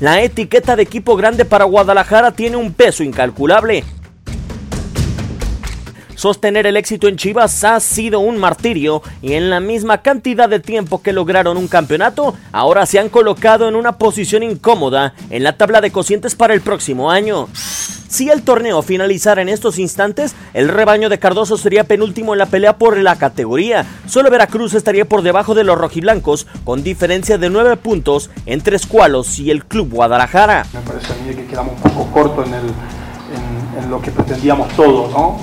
La etiqueta de equipo grande para Guadalajara tiene un peso incalculable. Sostener el éxito en Chivas ha sido un martirio y en la misma cantidad de tiempo que lograron un campeonato, ahora se han colocado en una posición incómoda en la tabla de cocientes para el próximo año. Si el torneo finalizara en estos instantes, el rebaño de Cardoso sería penúltimo en la pelea por la categoría. Solo Veracruz estaría por debajo de los rojiblancos, con diferencia de 9 puntos entre Escualos y el Club Guadalajara. Me parece a mí que quedamos un poco el, en, en lo que pretendíamos todos, ¿no?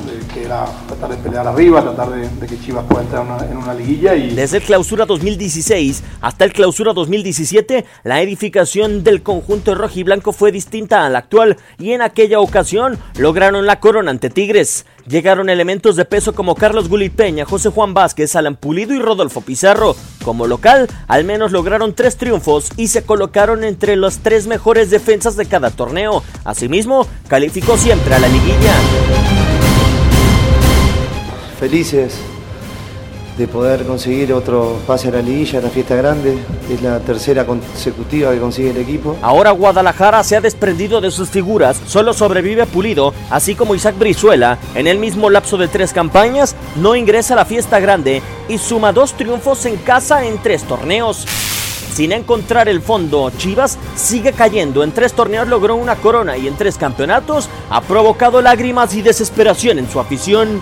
Era tratar de pelear arriba, tratar de, de que Chivas pueda entrar en una liguilla y Desde el clausura 2016 hasta el clausura 2017, la edificación del conjunto rojiblanco fue distinta a la actual y en aquella ocasión lograron la corona ante Tigres. Llegaron elementos de peso como Carlos Gulipeña, José Juan Vázquez, Alan Pulido y Rodolfo Pizarro. Como local, al menos lograron tres triunfos y se colocaron entre las tres mejores defensas de cada torneo. Asimismo, calificó siempre a la liguilla. Felices de poder conseguir otro pase a la liguilla, a la fiesta grande. Es la tercera consecutiva que consigue el equipo. Ahora Guadalajara se ha desprendido de sus figuras, solo sobrevive Pulido, así como Isaac Brizuela. En el mismo lapso de tres campañas, no ingresa a la fiesta grande y suma dos triunfos en casa en tres torneos. Sin encontrar el fondo, Chivas sigue cayendo. En tres torneos logró una corona y en tres campeonatos ha provocado lágrimas y desesperación en su afición.